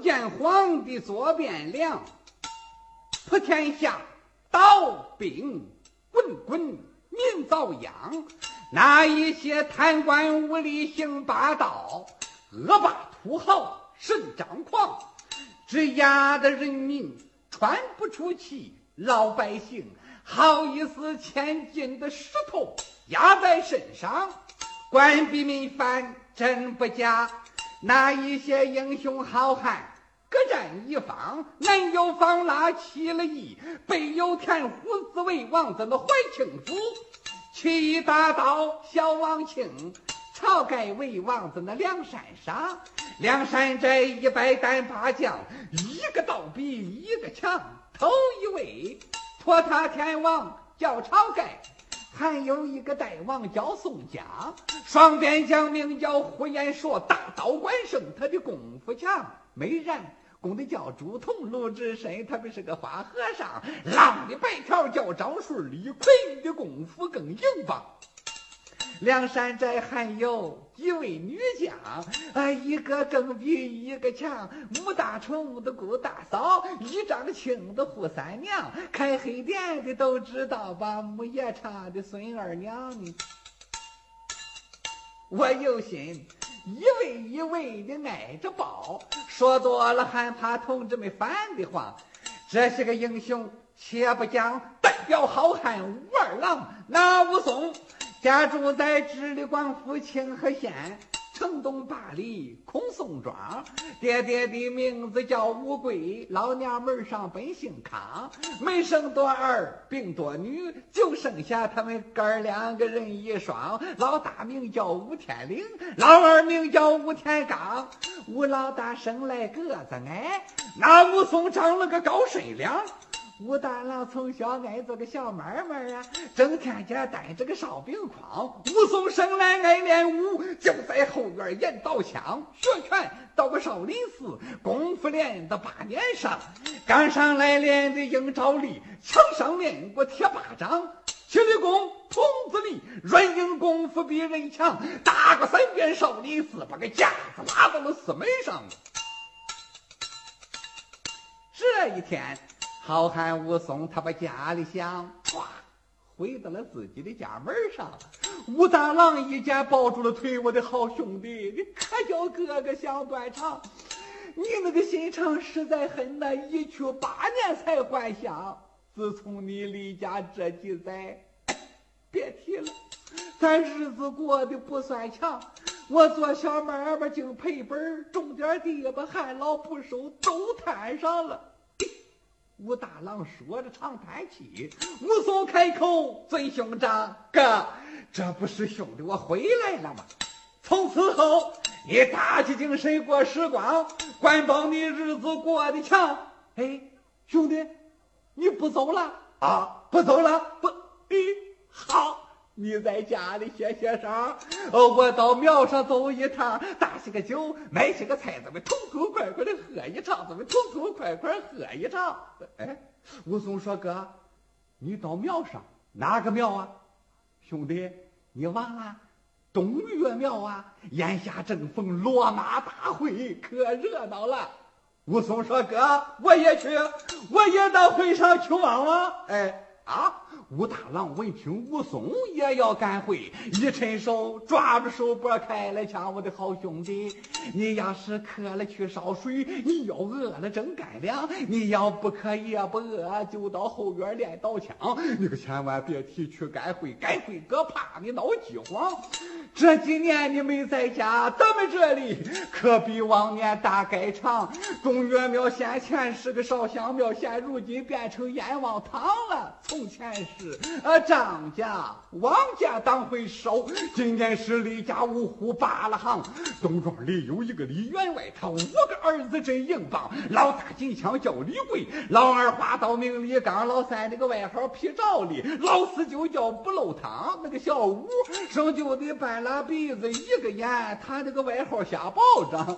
见皇帝坐汴梁，普天下刀兵滚滚民遭殃。那一些贪官污吏行霸道，恶霸土豪甚张狂，只压得人民喘不出气，老百姓好意思千斤的石头压在身上，官逼民反真不假。那一些英雄好汉各占一方，南有方腊起了义，北有田虎子为王，在那怀庆府。起义大刀小王庆，晁盖为王，在那梁山上。梁山寨一百单八将，一个倒比一个强。头一位托塔天王叫晁盖。还有一个大王叫宋江，双边将名叫呼延灼，大刀关胜，他的功夫强；没然公的叫朱仝，鲁智深他们是个花和尚；浪的白条叫张顺，李逵的功夫更硬棒。梁山寨还有几位女将，啊，一个更比一个强。武大冲的姑大嫂，一丈青的扈三娘，开黑店的都知道吧？木叶叉的孙二娘呢？我有心一位一位的挨着抱，说多了还怕同志们烦得慌。这些个英雄，且不讲，代表好汉武二郎，那武松。家住在直隶广府清河县城东八里孔宋庄，爹爹的名字叫吴贵，老娘们上本姓康，没生多儿，病多女，就剩下他们哥儿两个人一双。老大名叫吴天龄，老二名叫吴天刚。吴老大生来个子矮，那武松长了个高身量。武大郎从小爱做个小买卖啊，整天家带着个烧饼筐。武松生来爱练武，就在后院演刀枪，学拳到个少林寺，功夫练到八年上。刚上来练的硬招力，墙上练过铁巴掌，气力功童子力，软硬功夫比人强。打过三遍少林寺，把个架子拉到了寺门上。这一天。好汉武松，他把家里想，唰，回到了自己的家门上。武大郎一见，抱住了腿，我的好兄弟，你可叫哥哥想断肠。你那个心肠实在很呐，一去八年才还乡。自从你离家这几载，别提了，咱日子过得不算强。我做小买卖净赔本，种点地吧，旱涝不收，都摊上了。武大郎说着长叹气，武松开口尊兄长哥，这不是兄弟我回来了吗？从此后你打起精神过时光，管保你日子过得强。哎，兄弟，你不走了啊？不走了？不，哎，好。你在家里歇歇伤，哦，我到庙上走一趟，打些个酒，买些个菜，咱们痛痛快快的喝一场，咱们痛痛快快喝一场。哎，武松说：“哥，你到庙上哪个庙啊？兄弟，你忘了东岳庙啊？眼下正逢落马大会，可热闹了。”武松说：“哥，我也去，我也到会上去望望。”哎。啊！武大郎闻听武松也要赶回，一伸手抓住手脖开了枪：“我的好兄弟，你要是渴了去烧水，你要饿了蒸干粮，你要不渴也不饿，就到后院练刀枪。你可千万别提去赶会，赶会哥怕你闹饥荒。这几年你没在家，咱们这里可比往年大改长。东岳庙先前是个烧香庙，现如今变成阎王堂了。”从前是啊，张家、王家当回首，今年是李家五虎扒了行。东庄里有一个李员外，他五个儿子真硬棒。老大金枪叫李贵，老二花刀名李刚，老三那个外号皮罩里，老四就叫不漏汤。那个小五生就得半拉鼻子一个眼，他那个外号瞎爆仗。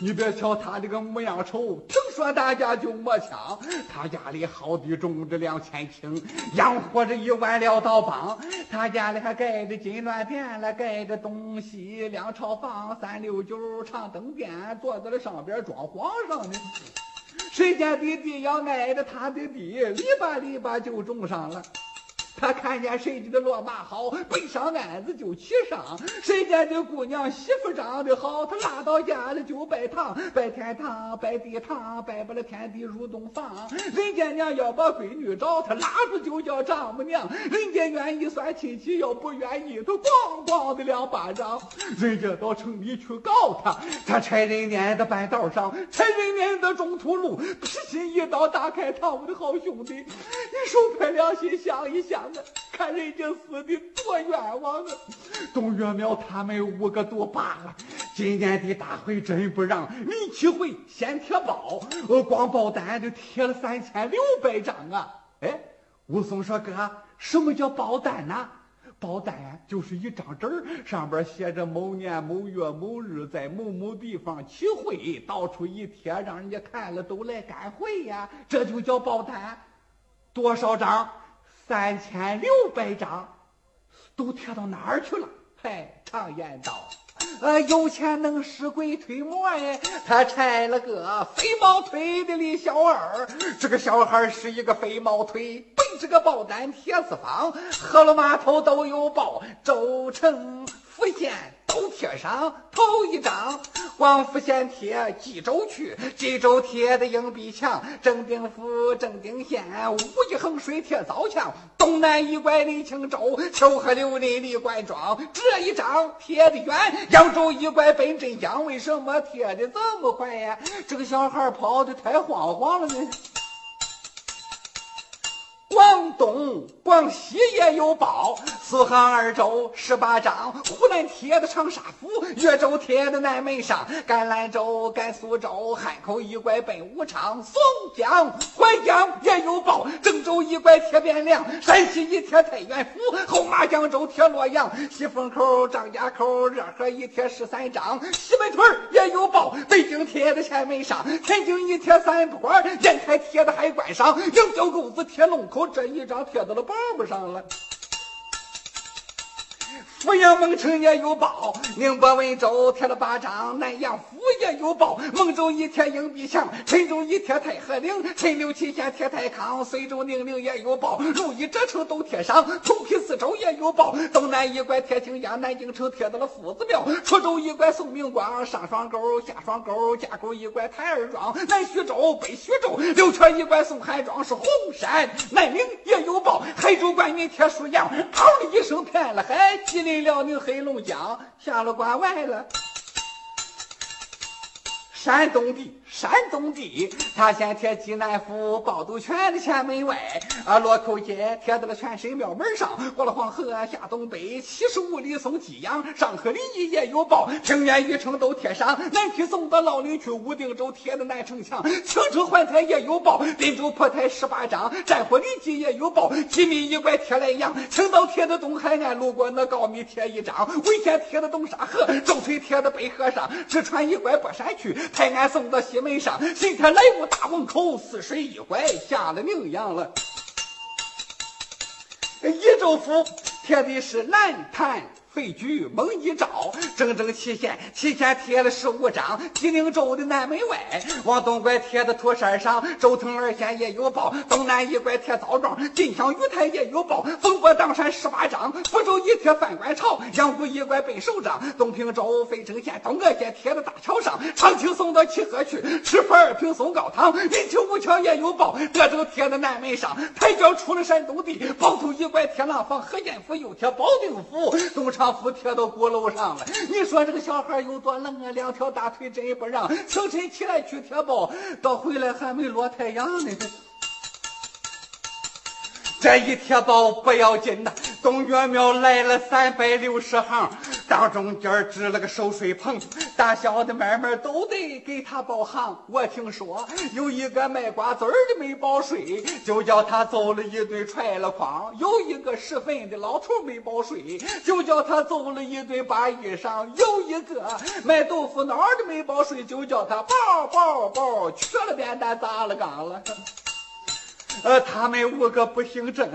你别瞧他这个模样丑，听说大家就没抢。他家里好地种着两千顷，养活着一万两道帮。他家里还盖着金銮殿了，盖着东西两朝房，三六九长灯殿，坐在了上边装皇上呢。谁家的地要挨着他的地，篱笆篱笆就种上了。他看见谁家的骡马好，背上鞍子就骑上；谁家的姑娘媳妇长得好，他拉到家里就拜堂，拜天堂，拜地堂，拜不了天地入洞房。人家娘要把闺女找，他拉住就叫丈母娘；人家愿意算亲戚，要不愿意，他咣咣的两巴掌。人家到城里去告他，他差人撵到半道上，差人撵到中途路，劈心一刀打开他，我的好兄弟，你手拍良心想一想。看人家死的多冤枉啊！东岳庙他们五个都罢了，今年的大会真不让你起会先贴报，呃，光报单就贴了三千六百张啊！哎，武松说哥，什么叫报单呢？报单就是一张纸儿，上边写着某年某月某日在某某地方起会，到处一贴，让人家看了都来赶会呀，这就叫报单。多少张？三千六百张，都贴到哪儿去了？嗨，常言道，呃，有钱能使鬼推磨呀。他拆了个飞毛腿的李小二，这个小孩是一个飞毛腿，背着个包单铁丝方，河了码头都有包，州城府县。都贴上头一张，广府县贴冀州区，冀州贴的硬币墙，正定府正定县武义衡水贴枣墙，东南一拐李青州，秋河流林李冠庄，这一张贴的远，扬州一拐奔镇江，为什么贴的这么快呀？这个小孩跑的太慌慌了呢。东、广西也有报，四行二州十八张，湖南贴的长沙府，岳州贴的南门上，甘兰州、甘肃州，汉口一拐奔武昌，松江、淮江也有报，郑州一拐贴汴梁，山西一贴太原府，后马江州贴洛阳，西风口、张家口、热河一贴十三张，西北屯也有报，北京贴的前门上，天津一贴三不管，烟台贴的海关上，营销沟子贴龙口。这一张贴到了板板上了。阜阳蒙城也有包，宁波温州贴了八张，南阳府也有包，蒙州一贴硬币墙，陈州一贴太和岭，陈留祁县贴太康，随州宁陵也有包，如意这城都贴上，同皮四州也有包，东南一拐贴青江，南京城贴到了夫子庙，滁州一拐宋明光，上双沟下双沟，架沟一拐台儿庄，南徐州北徐州，六圈一拐宋汉庄是红山，南陵也有包，海州关云贴沭阳，嗷的一声骗了海，吉林。辽宁黑龙江下了关外了，山东的。山东地，他先贴济南府趵突泉的前门外，啊，洛口街贴到了全神庙门上，过了黄河下东北，七十五里送济阳，上河里也有报，平原一城都贴上，南皮送到老林区，武定州贴的南城墙，青州环台也有报，滨州破台十八张，战火里记也有报，吉民一拐贴莱阳，青岛贴的东海岸，路过那高密贴一张，潍县贴的东沙河，周村贴的北河上，直川一拐博山区，泰安送到西。门上，今天来我大门口，似水一拐下了名扬了。一州府贴的是蓝坛。废墟蒙一照，整整七县，七县贴了十五张。吉林州的南门外，往东拐贴的土山上，周腾二县也有报。东南一拐贴枣庄，晋江玉台也有报。风波当山十八张，福州一贴范官朝，阳谷一拐奔首长。东平州费城县东阿县贴的大桥上，长青送到齐河去，赤福二平送高汤。云丘五桥也有报，德州贴的南门上，抬轿出了山东地，包头一拐贴廊坊，河间府又贴保定府，东昌。把符贴到鼓楼上了，你说这个小孩有多冷啊？两条大腿真不让。清晨起来去贴包，到回来还没落太阳呢。这一贴包不要紧呐，东岳庙来了三百六十行，当中间支了个收水棚，大小的买卖都得给他包行。我听说有一个卖瓜子儿的没报税，就叫他走了一顿踹了筐；有一个拾粪的老头没报税，就叫他走了一顿扒衣裳；有一个卖豆腐脑的没报税，就叫他包包包去了扁担砸了缸了。呃，他们五个不姓郑，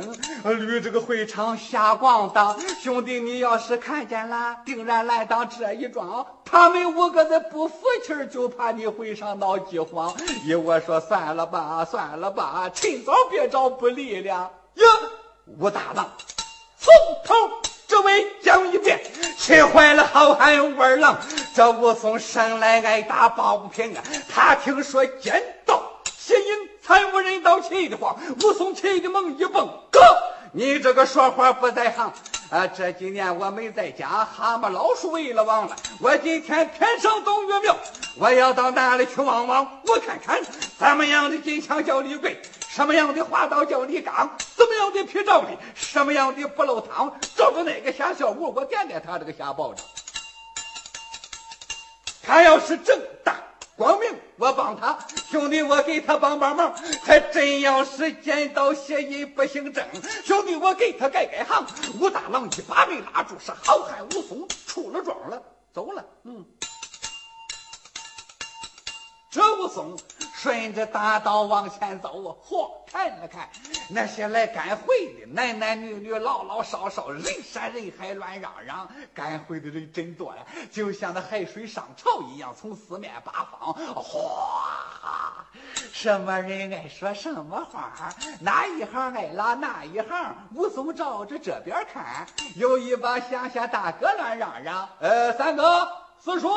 捋这个会场瞎咣当。兄弟，你要是看见了，定然来当这一桩。他们五个的不服气儿，就怕你会上闹饥荒。依我说，算了吧，算了吧，趁早别找不利了。哟，武大郎，从头至尾讲一遍，气坏了好汉武二郎。这武松生来爱打抱不平啊，他听说奸盗邪淫。还无人道气的话，武松气的猛一蹦，哥，你这个说话不在行啊！这几年我没在家，蛤蟆老鼠喂了忘了。我今天天上东岳庙，我要到那里去望望，我看看怎么样的金枪叫李贵，什么样的花刀叫李刚，怎么样的皮照里，什么样的不漏汤，找着哪个瞎小五，我点点他这个瞎包子。他要是正大。光明，我帮他兄弟，我给他帮帮忙。还真要是见到邪淫不姓郑，兄弟，我给他改改行。武大郎一把没拉住，是好汉武松出了庄了，走了。嗯。这武松顺着大道往前走，嚯，看了看那些来赶会的男男女女、老老少少，人山人海，乱嚷嚷。赶会的人真多呀，就像那海水上潮一样，从四面八方，哗，什么人爱说什么话，哪一行爱拉哪一行。武松照着这边看，有一帮乡下大哥乱嚷嚷：“呃，三哥。”四叔，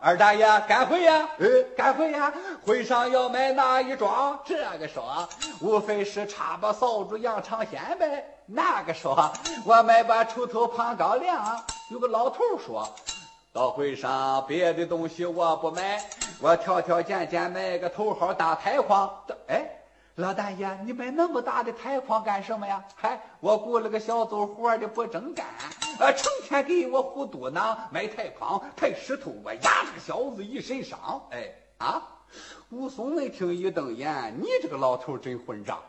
二大爷，赶会呀！哎，赶会呀！会上要买哪一桩？这个说，无非是插把扫帚、羊肠线呗。那个说，我买把锄头、胖高粱。有个老头说，到会上别的东西我不买，我挑挑拣拣买个头号大太筐。哎。老大爷，你买那么大的太筐干什么呀？嗨，我雇了个小走活的不正干，呃，成天给我糊嘟囔买太筐太石头，我压这个小子一身伤。哎啊！武松一听一瞪眼，你这个老头真混账！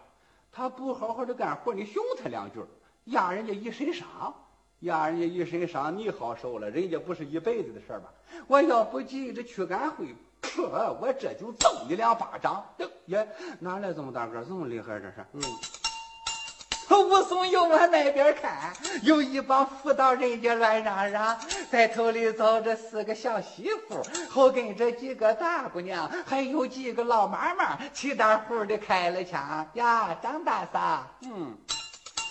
他不好好的干活，你凶他两句，压人家一身伤，压人家一身伤，你好受了，人家不是一辈子的事儿吗？我要不急着去赶会。呵，我这就揍你两巴掌！耶，哪来这么大个，这么厉害？这是，嗯。武松又往那边看，有一帮妇道人家乱嚷嚷，在头里走着四个小媳妇，后跟着几个大姑娘，还有几个老妈妈，齐大呼的开了枪呀！张大嫂，嗯，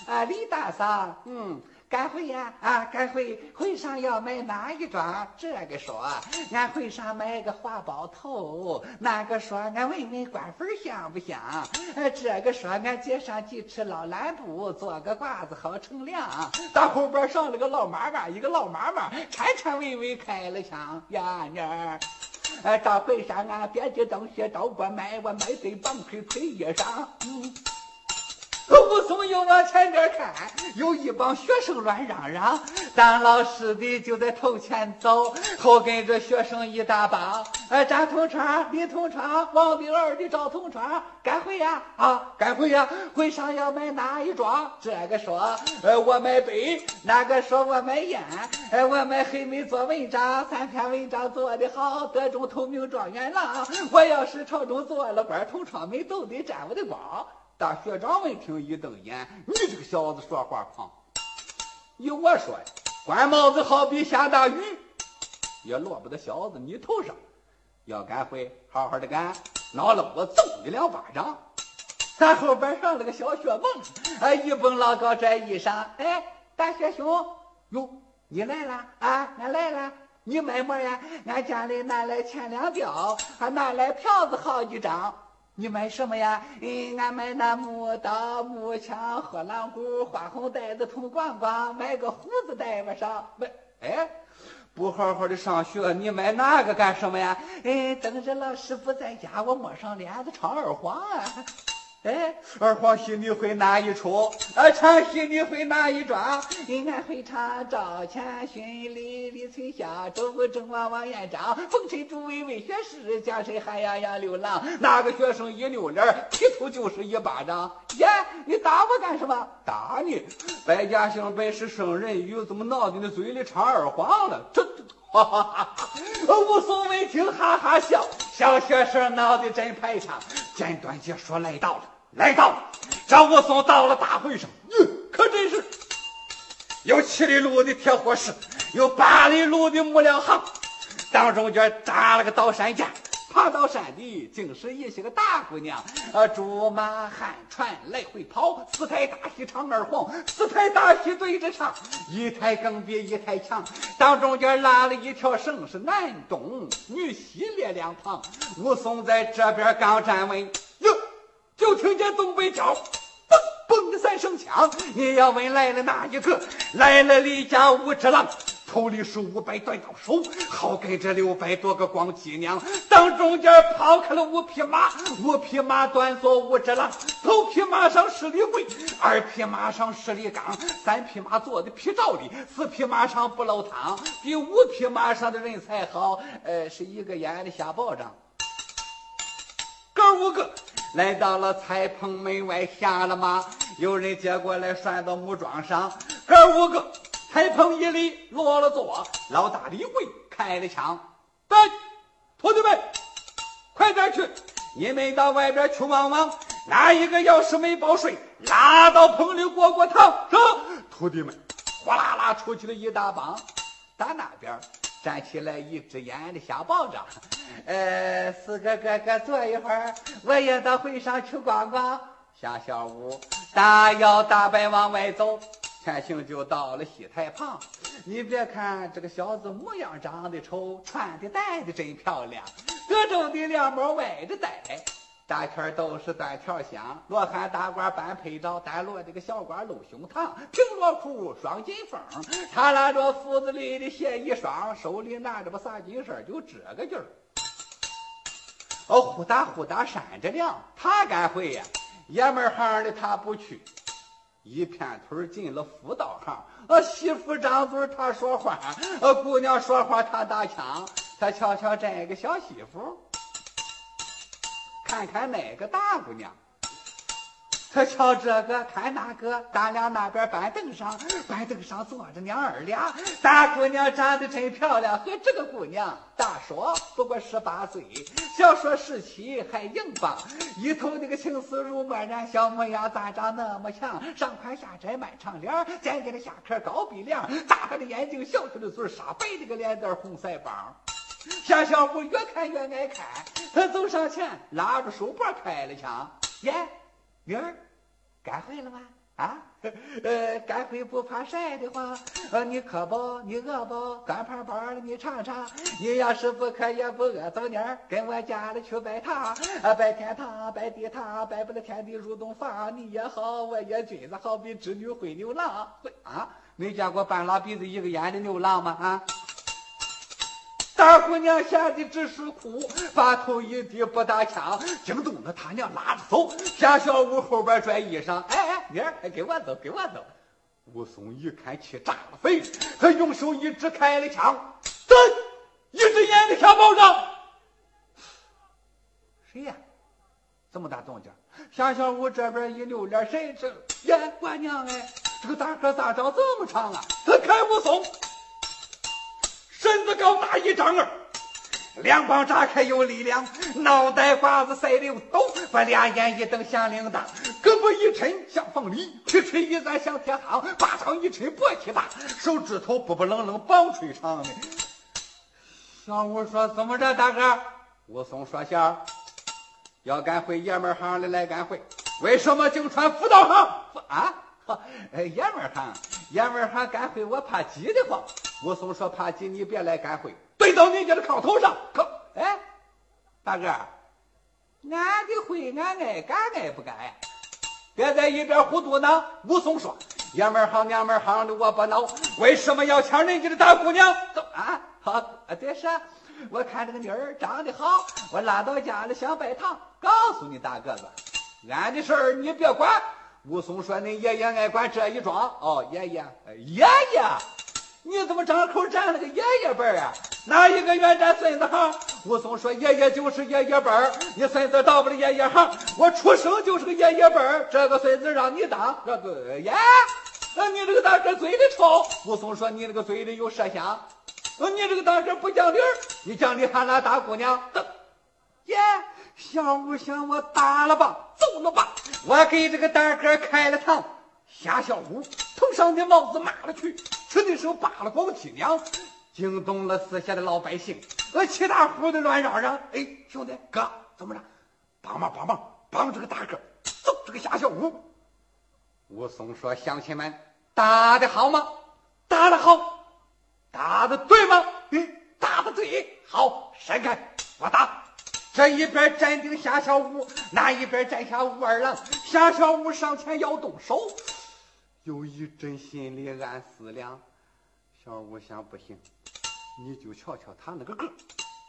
啊，李大嫂，嗯。赶会呀啊！赶会会上要买哪一桩？这个说俺会上买个花包头，那个说俺问问官粉香不香？这个说俺街上几尺老蓝布，做个褂子好乘凉。到后边上了个老妈妈，一个老妈妈颤颤巍巍开了腔呀妮儿。呃，到会上俺别的东西都不买，我买对棒槌腿衣裳。嗯。武松又往前边看，有一帮学生乱嚷嚷。当老师的就在头前走，后跟着学生一大帮。哎，张同窗、李同窗、王第二的赵同窗，赶会呀！啊，赶会呀！会上要买哪一桩？这个说，呃，我买杯；那个说我买烟。哎，我买黑莓做文章，三篇文章做得好，得中头名状元郎。我要是朝中做了官，同窗们都得沾我的光。大学长闻听一瞪眼：“你这个小子说话狂！依我说呀，官帽子好比下大雨，也落不到小子你头上。要敢回，好好的干，恼了我揍你两巴掌。”咱后边上了个小学蹦，哎，一蹦老高这衣裳，哎，大学兄，哟，你来了啊？俺来了，你卖么呀？俺家里拿来钱两吊，还拿来票子好几张。你买什么呀？哎，俺买那木刀、木枪、火狼鼓、花红袋子、铜光光，买个胡子戴不上。不，哎，不好好的上学，你买那个干什么呀？哎，等着老师不在家，我抹上帘子唱二黄。哎，二黄戏你会哪一出？啊，唱戏你会哪一桩？俺会唱赵钱孙、李李翠霞、周武正王王彦章、风尘诸位为学士，江山汉阳杨六郎。哪个学生一扭脸，劈头就是一巴掌？耶，你打我干什么？打你！百家姓本是圣人语，怎么闹的你嘴里唱二黄了？这，哈哈哈哈！武松闻听哈哈笑，小学生闹得真排场。简短解说来到了，来到了。张武松到了大会上，嗯，可真是有七里路的铁火石，有八里路的木料行，当中间扎了个刀山架。爬到山底，竟是一些个大姑娘，呃，竹马旱船来回跑，四台大戏唱二黄，四台大戏对着唱，一台更比一台强。当中间拉了一条绳，是男东女西列两旁。武松在这边刚站稳，哟，就听见东北角，嘣嘣的三声枪。你要问来了哪一个？来了李家武之郎。头里是五百短刀手，好跟这六百多个光脊娘，当中间抛开了五匹马，五匹马端坐五只狼，头匹马上是李贵，二匹马上是李刚，三匹马坐的皮罩里，四匹马上不漏汤，第五匹马上的人才好，呃，是一个眼的瞎保障。哥五个来到了彩棚门外下了马，有人接过来拴到木桩上，哥五个。柴棚一里落了座，老大李贵开了枪，来，徒弟们，快点去！你们到外边去望望，哪一个要是没报税，拉到棚里过过堂。是，徒弟们，哗啦啦出去了一大帮。打那边站起来一只眼的瞎保障，呃，四个哥哥坐一会儿，我也到会上去逛逛。下小五大摇大摆往外走。前行就到了戏台旁，你别看这个小子模样长得丑，穿的戴的真漂亮。各种的凉帽歪着戴，大圈都是断条香，罗汉大褂半配罩，单落这个小褂露胸膛，平罗裤双金凤。他拉着斧子里的鞋一双，手里拿着把啥金绳就这个劲儿。哦，呼哒呼哒扇着凉，他敢会呀？爷们行的他不去。一片腿进了妇道行，呃，媳妇张嘴他说话，呃，姑娘说话他打腔，他瞧瞧这个小媳妇，看看哪个大姑娘。他瞧这个，看那个，咱俩那边板凳上，板凳上坐着娘儿俩。大姑娘长得真漂亮，和这个姑娘大说不过十八岁，小说十七还硬棒。一头那个青丝如墨染，小模样咋长那么强？上宽下窄满长脸，尖尖的下颏高鼻梁，大大的眼睛，小小的嘴，煞白的个脸蛋，红腮帮。小小虎越看越爱看，他走上前拉着手脖开了枪，耶。女儿，干会了吗？啊，呃，干会不怕晒的慌。呃，你渴不？你饿不？干胖包的你尝尝。你要是不渴也不饿，走妮儿，跟我家里去拜堂。啊，拜天堂，拜地堂，拜不了天地入洞房。你也好，我也君子，好比织女会牛郎。会啊，没见过半拉鼻子一个眼的牛郎吗？啊。大姑娘吓得只是哭，把头一低不打枪，惊动了他娘拉着走，田小屋后边拽衣裳。哎哎，妮儿，跟我走，给我走。武松一看气炸了肺，他用手一指开了枪，噔，一只眼的小保障。谁呀？这么大动静？田小五这边一溜脸，谁这？呀，官娘哎，这个大个咋长这么长啊？他看武松。身子高大一丈二，两膀炸开有力量，脑袋瓜子赛溜斗，把两眼一瞪像铃铛，胳膊一抻像凤梨，劈腿一攥像铁夯，巴掌一抻簸箕大，手指头不不楞楞棒槌长的。小五说：“怎么着，大哥？”武松说：“笑，要干会爷们行的来干会，为什么净穿妇道行？啊？爷们行，爷们行干会，我怕挤得慌。”武松说：“怕鸡，你别来干会，怼到你家的炕头上。可哎，大哥，俺的会俺爱干爱不干？别在一边糊涂呢。”武松说：“爷们儿好娘们儿好的，我不恼。为什么要抢人家的大姑娘？走啊！好啊，对是，我看这个女儿长得好，我拉到家里想拜堂。告诉你大个子，俺的事儿你别管。武松说：“恁爷爷爱管这一桩。”哦，爷爷，爷爷，你怎么张口占了个爷爷辈儿啊？哪一个愿占孙子行？武松说：“爷爷就是爷爷辈儿，你孙子到不了爷爷行。我出生就是个爷爷辈儿，这个孙子让你当。”这个爷，那你这个大哥嘴里臭。武松说：“你那个嘴里有麝香。你这个大哥不讲理儿，你讲理喊那大姑娘。”爷。小五想我打了吧，走了吧，我给这个大哥开了膛。瞎小五头上的帽子骂了去，吃的时候扒了光脊梁，惊动了四下的老百姓，呃，七大户的乱嚷嚷。哎，兄弟哥，怎么着？帮忙帮忙帮这个大哥揍这个夏小五。武松说：“乡亲们，打得好吗？打得好，打得对吗？嗯，打得对，好，闪开，我打。”这一边站定夏小五，那一边站下武二郎。夏小五上前要动手，有一阵心里暗思量：小五想不行，你就瞧瞧他那个个，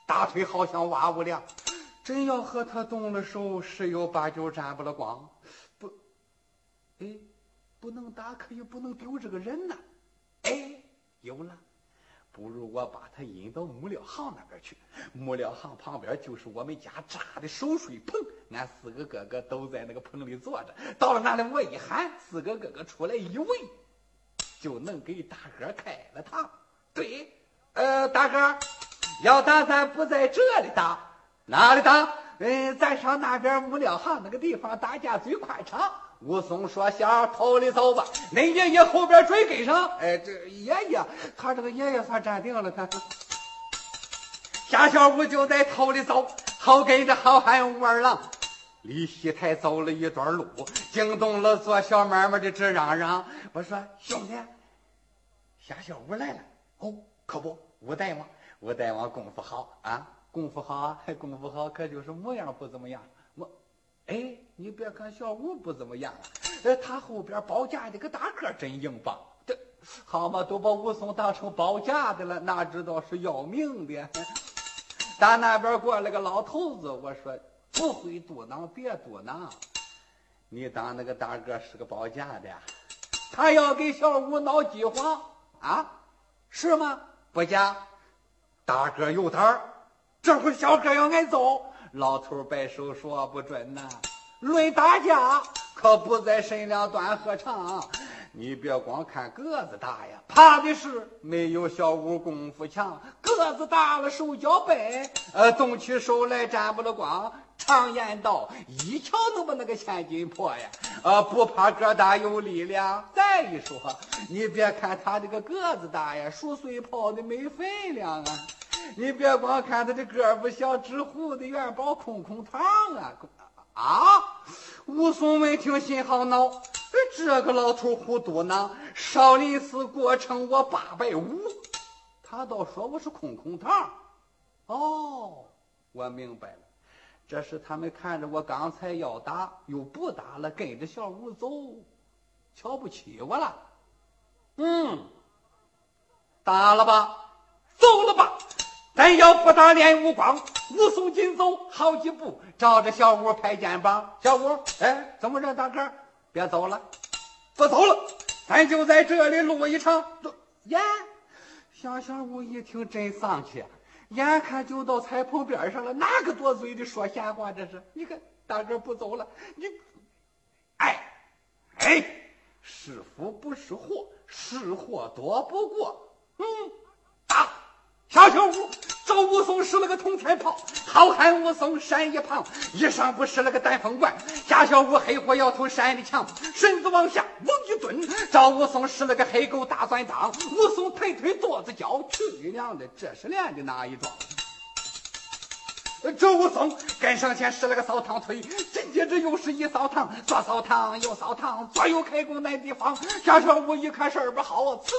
大腿好像挖五两，真要和他动了手，十有八九沾不了光。不，哎，不能打，可又不能丢这个人呐。哎，有了。不如我把他引到木料行那边去。木料行旁边就是我们家扎的守水棚，俺四个哥哥都在那个棚里坐着。到了那里，我一喊，四个哥哥出来一围，就能给大哥开了膛。对，呃，大哥，要打咱不在这里打，哪里打？嗯，咱上那边木料行那个地方打架最宽敞。武松说：“下头里走吧，恁爷爷后边追跟上。哎，这爷爷，他这个爷爷算站定了。看，夏小五就在头里走，好跟着好汉武二郎，离戏台走了一段路，惊动了做小买卖的直嚷嚷。我说兄弟，夏小五来了。哦，可不，武大王，武大王功夫好啊，功夫好啊，功夫好，可就是模样不怎么样。”我哎，你别看小五不怎么样，呃，他后边包夹的个大个真硬棒。这好嘛，都把武松当成包夹的了，哪知道是要命的。打那边过来个老头子，我说不会嘟囔，别嘟囔。你当那个大个是个包夹的，他要给小五闹饥荒啊？是吗？不假，大个有胆儿，这回小个要挨揍。老头摆手说不准呐，论打架可不在身量短和长。你别光看个子大呀，怕的是没有小五功夫强。个子大了手脚笨，呃，动起手来沾不了光。常言道，一敲能把那个千斤破呀。呃，不怕个大有力量。再一说，你别看他这个个子大呀，数岁泡的没分量啊。你别光看他这个不小，纸糊的元宝空空堂啊！啊！武松闻听心好恼，这个老头糊涂呢，少林寺过程我八百五，他倒说我是空空堂。哦，我明白了，这是他们看着我刚才要打又不打了，跟着小五走，瞧不起我了。嗯，打了吧，走了吧。咱要不打练武光，武松紧走好几步，照着小五拍肩膀。小五，哎，怎么着，大哥？别走了，不走了，咱就在这里录一场。呀，小小五一听真丧气，眼看就到彩棚边上了，哪个多嘴的说闲话？这是，你看大哥不走了，你，哎，哎，是福不是祸，是祸躲不过。嗯，打。小小五找武松使了个通天炮，好汉武松闪一旁，一上不使了个单风贯。夏小五黑火摇头闪的强，身子往下猛一蹲，赵武松使了个黑狗大钻裆。武松抬腿跺子脚，去你娘的，这是练的哪一桩？周武松跟上前使了个扫堂腿，紧接着又是一扫堂，左扫堂右扫堂，左右开弓那地方。夏小五一看事儿不好，噌。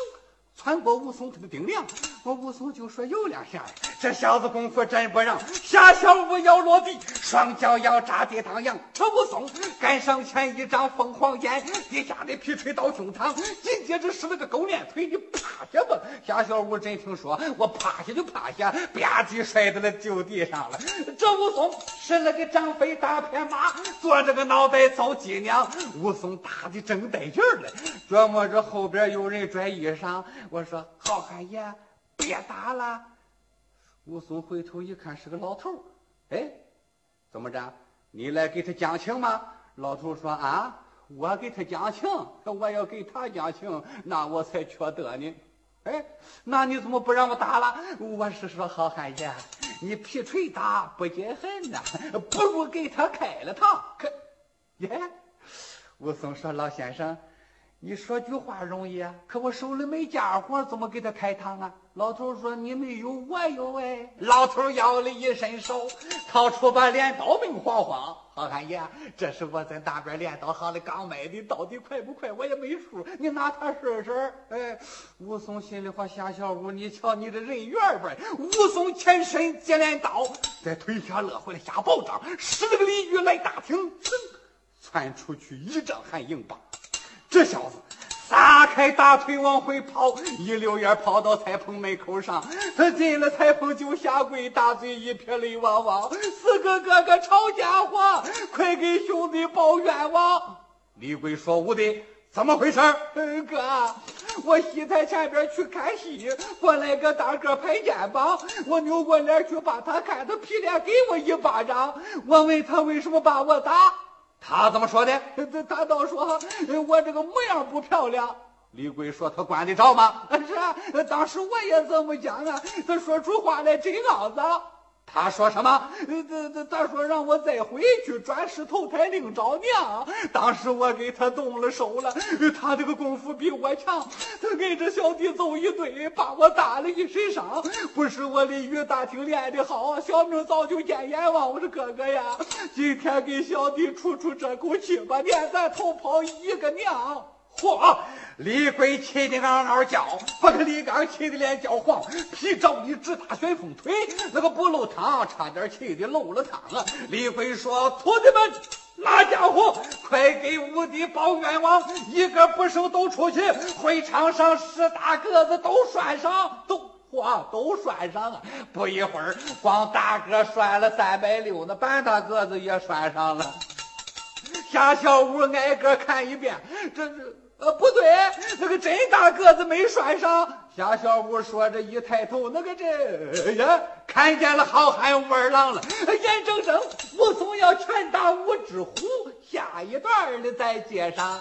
穿过武松他的顶梁，我武松就说有两下，这小子功夫真不让。下小屋要落地，双脚要扎地当阳。这武松赶上前一张凤凰眼，底下的皮锤到胸膛，紧接着使了个狗链腿，你趴下吧。下小屋真听说，我趴下就趴下，吧唧摔在了就地上了。这武松使了个张飞大片马，坐着个脑袋走脊梁。武松打的正带劲儿嘞，琢磨着后边有人拽衣裳，我说好汉爷。别打了！武松回头一看，是个老头哎，怎么着？你来给他讲情吗？老头说：“啊，我给他讲情，我要给他讲情，那我才缺德呢。”哎，那你怎么不让我打了？我是说，好汉爷，你皮锤打不解恨呐，不如给他开了膛。可，耶！武松说：“老先生。”你说句话容易，可我手里没家伙，怎么给他开膛啊？老头说：“你没有，我有哎。”老头摇了一伸手，掏出把镰刀，明晃晃。好汉爷，这是我在那边镰刀行里刚买的，到底快不快？我也没数，你拿它试试。哎，武松心里话：夏小五，你瞧你这人缘吧。武松前身接镰刀，在腿下乐回来下宝掌，使了个鲤鱼来大挺，噌，窜出去一丈寒硬棒。这小子撒开大腿往回跑，一溜烟跑到彩棚门口上。他进了彩棚就下跪，大嘴一撇泪汪汪。四个哥哥吵家伙，快给兄弟报冤枉。李逵说：“武的，怎么回事？”哥，我戏台前边去看戏，过来个大个拍肩膀，我扭过脸去把他看，他劈脸给我一巴掌。我问他为什么把我打。他怎么说的？他他倒说我这个模样不漂亮。李贵说他管得着吗？是啊，当时我也这么讲啊。他说出话来真肮脏。他说什么？他他他说让我再回去转世投胎另找娘。当时我给他动了手了，他这个功夫比我强，他跟着小弟走一堆，把我打了一身伤。不是我鲤鱼打挺练的好，小命早就见阎王。我说哥哥呀，今天给小弟出出这口气吧，免咱逃跑一个娘。嚯！李逵气得嗷嗷叫，把个李刚气得脸焦黄，皮着你直打旋风腿，那个不漏汤，差点气得漏了汤啊！李逵说：“徒弟们，那家伙快给武弟报冤枉，一个不剩都出去，会场上十大个子都拴上，都嚯都拴上啊！不一会儿，光大个拴了三百六，那半大个子也拴上了。下小屋挨个看一遍，这这。”呃，不对，那个真大个子没拴上。夏小五说着，一抬头，那个这呀，看见了好汉武二郎了，眼睁睁，武松要拳打五指虎。下一段的再接上。